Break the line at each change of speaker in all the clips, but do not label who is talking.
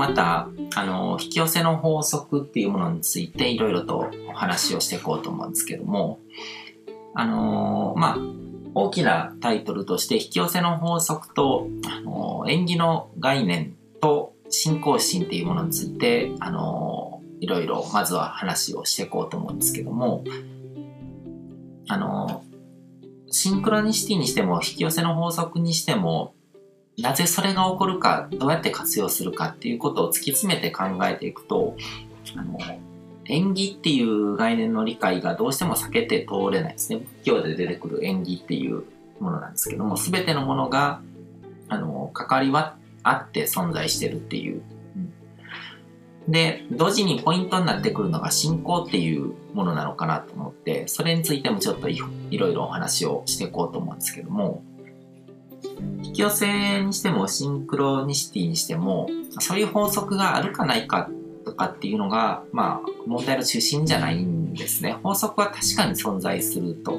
また、あの、引き寄せの法則っていうものについていろいろとお話をしていこうと思うんですけども、あのまあ、大きなタイトルとして引き寄せの法則と、あの縁起の概念と信仰心っていうものについて、あのいろいろまずは話をしていこうと思うんですけども、あのシンクロニシティにしても引き寄せの法則にしてもなぜそれが起こるかどうやって活用するかっていうことを突き詰めて考えていくとあの縁起っていう概念の理解がどうしても避けて通れないですね仏教で出てくる縁起っていうものなんですけども全てのものがあの関わりはあって存在してるっていう。で同時にポイントになってくるのが信仰っていうものなのかなと思ってそれについてもちょっといろいろお話をしていこうと思うんですけども引き寄せにしてもシンクロニシティにしてもそういう法則があるかないかとかっていうのが、まあ、問題の中心じゃないんですね。法則は確かに存在すると。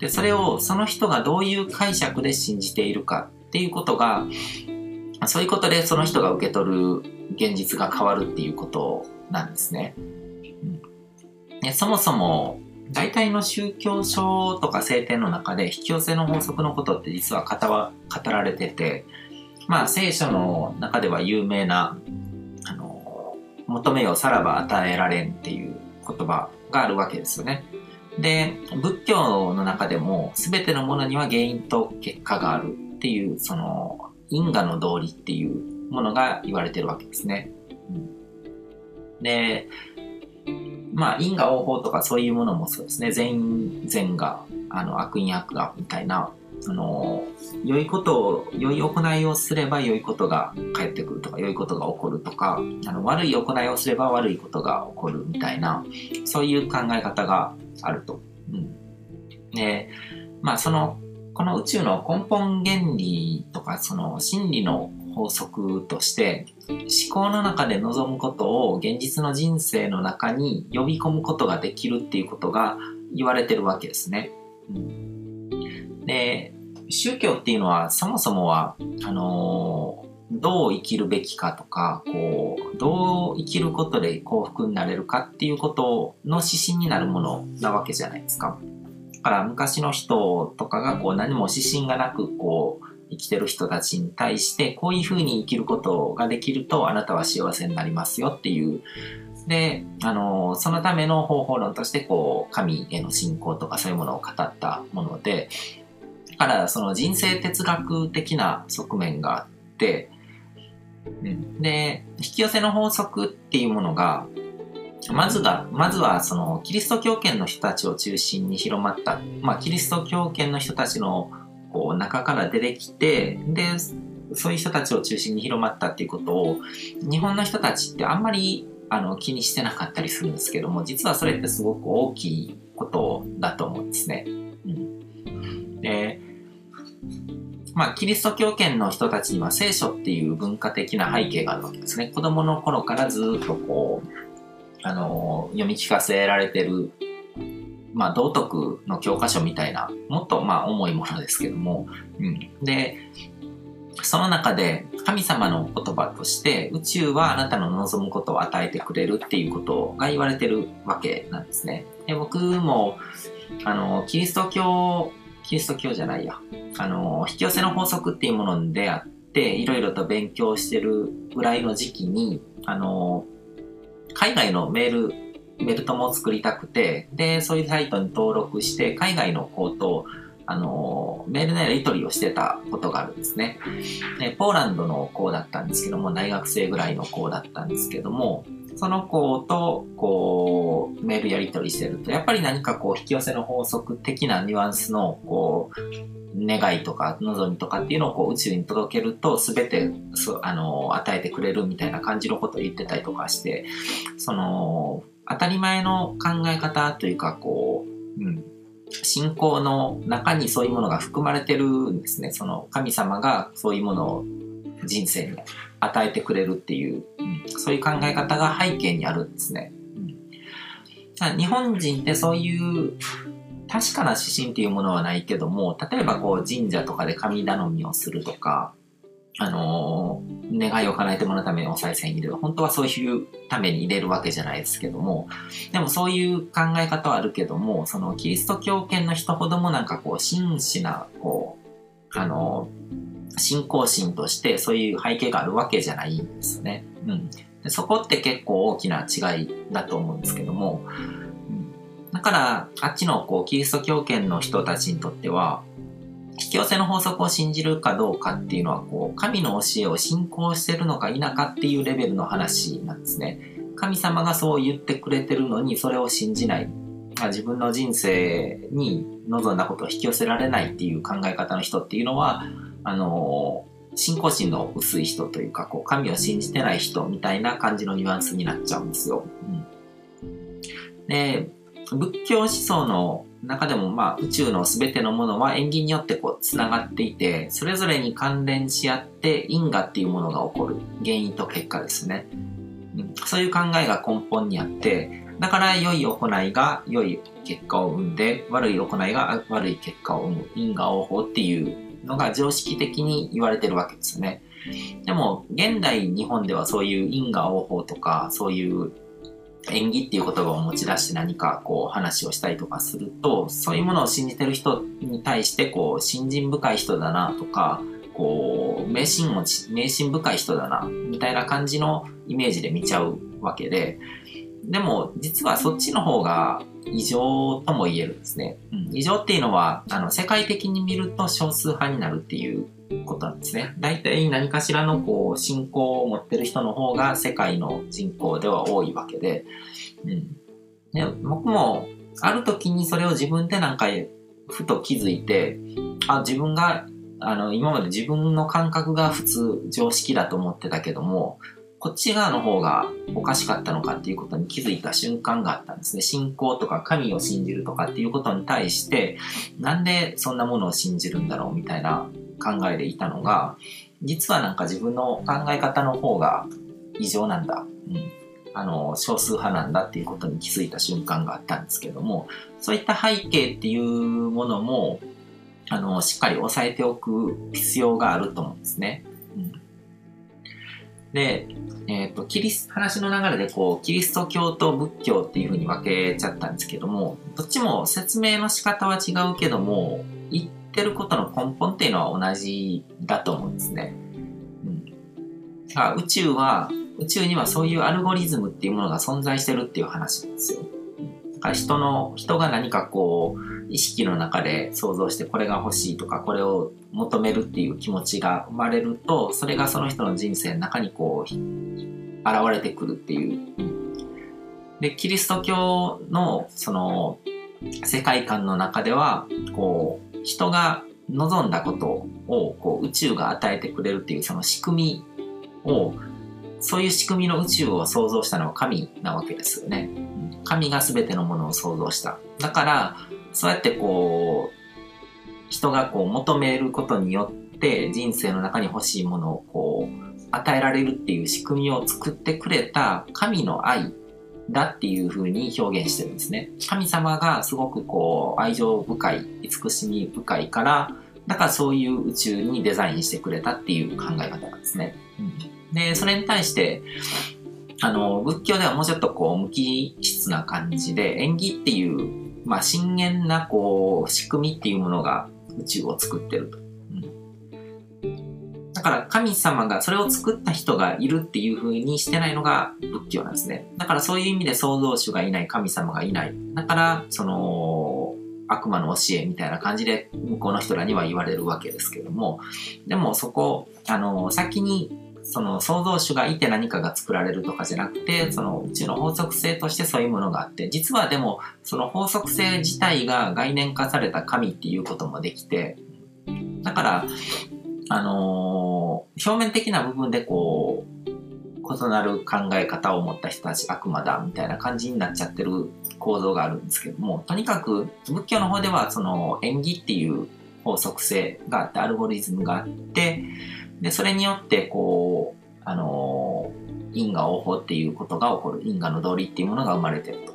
で、それをその人がどういう解釈で信じているかっていうことが、そういうことでその人が受け取る現実が変わるっていうことなんですね。でそもそも大体の宗教書とか聖典の中で引き寄せの法則のことって実は語られてて、まあ聖書の中では有名な、あの、求めよさらば与えられんっていう言葉があるわけですよね。で、仏教の中でも全てのものには原因と結果があるっていう、その因果の道理っていうものが言われてるわけですね。うん、で、まあ、因果応報とかそういうものもそうですね。善因善が、あの、悪因悪が、みたいな、あの、良いことを、良い行いをすれば良いことが返ってくるとか、良いことが起こるとか、あの、悪い行いをすれば悪いことが起こるみたいな、そういう考え方があると。うん。で、まあ、その、この宇宙の根本原理とか、その真理の法則として思考の中で望むことを現実の人生の中に呼び込むことができるっていうことが言われてるわけですね。うん、で宗教っていうのはそもそもはあのどう生きるべきかとかこうどう生きることで幸福になれるかっていうことの指針になるものなわけじゃないですか。だから昔の人とかがこう何も指針がなくこう生きてる人たちに対してこういうふうに生きることができるとあなたは幸せになりますよっていう。であのそのための方法論としてこう神への信仰とかそういうものを語ったものでだからその人生哲学的な側面があってで引き寄せの法則っていうものがまずが、まずはそのキリスト教圏の人たちを中心に広まった、まあ、キリスト教圏の人たちのこう中から出てきてでそういう人たちを中心に広まったっていうことを日本の人たちってあんまりあの気にしてなかったりするんですけども実はそれってすごく大きいことだと思うんですね。うん、でまあ、キリスト教圏の人たちには聖書っていう文化的な背景があるわけですね。子供の頃からずっとこう、あの、読み聞かせられてるまあ、道徳の教科書みたいな、もっとまあ重いものですけども、うん。で、その中で神様の言葉として宇宙はあなたの望むことを与えてくれるっていうことが言われてるわけなんですね。で僕もあのキリスト教キリスト教じゃないやあの引き寄せの法則っていうものに出会っていろいろと勉強してるぐらいの時期にあの海外のメールベルトも作りたくて、で、そういうサイトに登録して、海外の子と、あの、メールのやり取りをしてたことがあるんですね。で、ポーランドの子だったんですけども、大学生ぐらいの子だったんですけども、その子と、こう、メールやり取りしてると、やっぱり何かこう、引き寄せの法則的なニュアンスの、こう、願いとか望みとかっていうのをこう宇宙に届けると全てあの与えてくれるみたいな感じのことを言ってたりとかしてその当たり前の考え方というか、こう、うん、信仰の中にそういうものが含まれてるんですね。その神様がそういうものを人生に与えてくれるっていう、うん、そういう考え方が背景にあるんですね。うん、日本人ってそういう確かな指針っていうものはないけども、例えばこう神社とかで神頼みをするとか、あのー、願いを叶えてもらうためにお賽銭入れる。本当はそういうために入れるわけじゃないですけども、でもそういう考え方はあるけども、そのキリスト教圏の人ほどもなんかこう、真摯な、こう、あのー、信仰心としてそういう背景があるわけじゃないんですよね。うん。そこって結構大きな違いだと思うんですけども、だから、あっちのこう、キリスト教圏の人たちにとっては、引き寄せの法則を信じるかどうかっていうのは、こう、神の教えを信仰してるのか否かっていうレベルの話なんですね。神様がそう言ってくれてるのに、それを信じない。自分の人生に望んだことを引き寄せられないっていう考え方の人っていうのは、あの、信仰心の薄い人というか、こう、神を信じてない人みたいな感じのニュアンスになっちゃうんですよ。うん、で、仏教思想の中でもまあ宇宙の全てのものは縁起によってこう繋がっていて、それぞれに関連し合って因果っていうものが起こる原因と結果ですね。うん、そういう考えが根本にあって、だから良い行いが良い結果を生んで、悪い行いが悪い結果を生む因果応報っていうのが常識的に言われてるわけですね。でも、現代日本ではそういう因果応報とか、そういう縁起っていう言葉を持ち出して何かこう話をしたりとかすると、そういうものを信じてる人に対してこう、信心深い人だなとか、こう、迷信持ち、迷信深い人だな、みたいな感じのイメージで見ちゃうわけで、でも実はそっちの方が異常とも言えるんですね。うん、異常っていうのは、あの、世界的に見ると少数派になるっていうことなんですね。大体何かしらのこう信仰を持ってる人の方が世界の人口では多いわけで、うん。で僕もある時にそれを自分でなんかふと気づいて、あ、自分があの、今まで自分の感覚が普通、常識だと思ってたけども、こっち側の方がおかしかったのかっていうことに気づいた瞬間があったんですね。信仰とか神を信じるとかっていうことに対して、なんでそんなものを信じるんだろうみたいな考えでいたのが、実はなんか自分の考え方の方が異常なんだ。うん。あの、少数派なんだっていうことに気づいた瞬間があったんですけども、そういった背景っていうものも、あの、しっかり押さえておく必要があると思うんですね。うん、で、えっ、ー、と、キリス、話の流れでこう、キリスト教と仏教っていう風に分けちゃったんですけども、どっちも説明の仕方は違うけども、一ってることの根本っていうのは同じだと思うんですね。うん、宇宙は、宇宙にはそういうアルゴリズムっていうものが存在してるっていう話なんですよ。だから人の、人が何かこう、意識の中で想像してこれが欲しいとか、これを求めるっていう気持ちが生まれると、それがその人の人生の中にこう、現れてくるっていう。で、キリスト教のその世界観の中では、こう、人が望んだことをこう宇宙が与えてくれるっていうその仕組みをそういう仕組みの宇宙を創造したのは神なわけですよね。神が全てのものを創造した。だから、そうやってこう、人がこう求めることによって人生の中に欲しいものをこう与えられるっていう仕組みを作ってくれた神の愛だっていう風に表現してるんですね。神様がすごくこう愛情深い、慈しみ深いから、だからそういう宇宙にデザインしてくれたっていう考え方なんですね。うん、で、それに対して、あの、仏教ではもうちょっとこう無機質な感じで、縁起っていう、まあ、深遠なこう仕組みっていうものが宇宙を作ってると。から神様が、それを作った人がいるっていう風にしてないのが仏教なんですね。だからそういう意味で創造主がいない、神様がいない。だから、その、悪魔の教えみたいな感じで向こうの人らには言われるわけですけども、でもそこ、あの、先にその創造主がいて何かが作られるとかじゃなくて、その宇宙の法則性としてそういうものがあって、実はでもその法則性自体が概念化された神っていうこともできて、だから、あのー、表面的な部分でこう、異なる考え方を持った人たち悪魔だみたいな感じになっちゃってる構造があるんですけども、とにかく仏教の方ではその縁起っていう法則性があって、アルゴリズムがあって、で、それによってこう、あの、因果応報っていうことが起こる、因果の道理っていうものが生まれてると。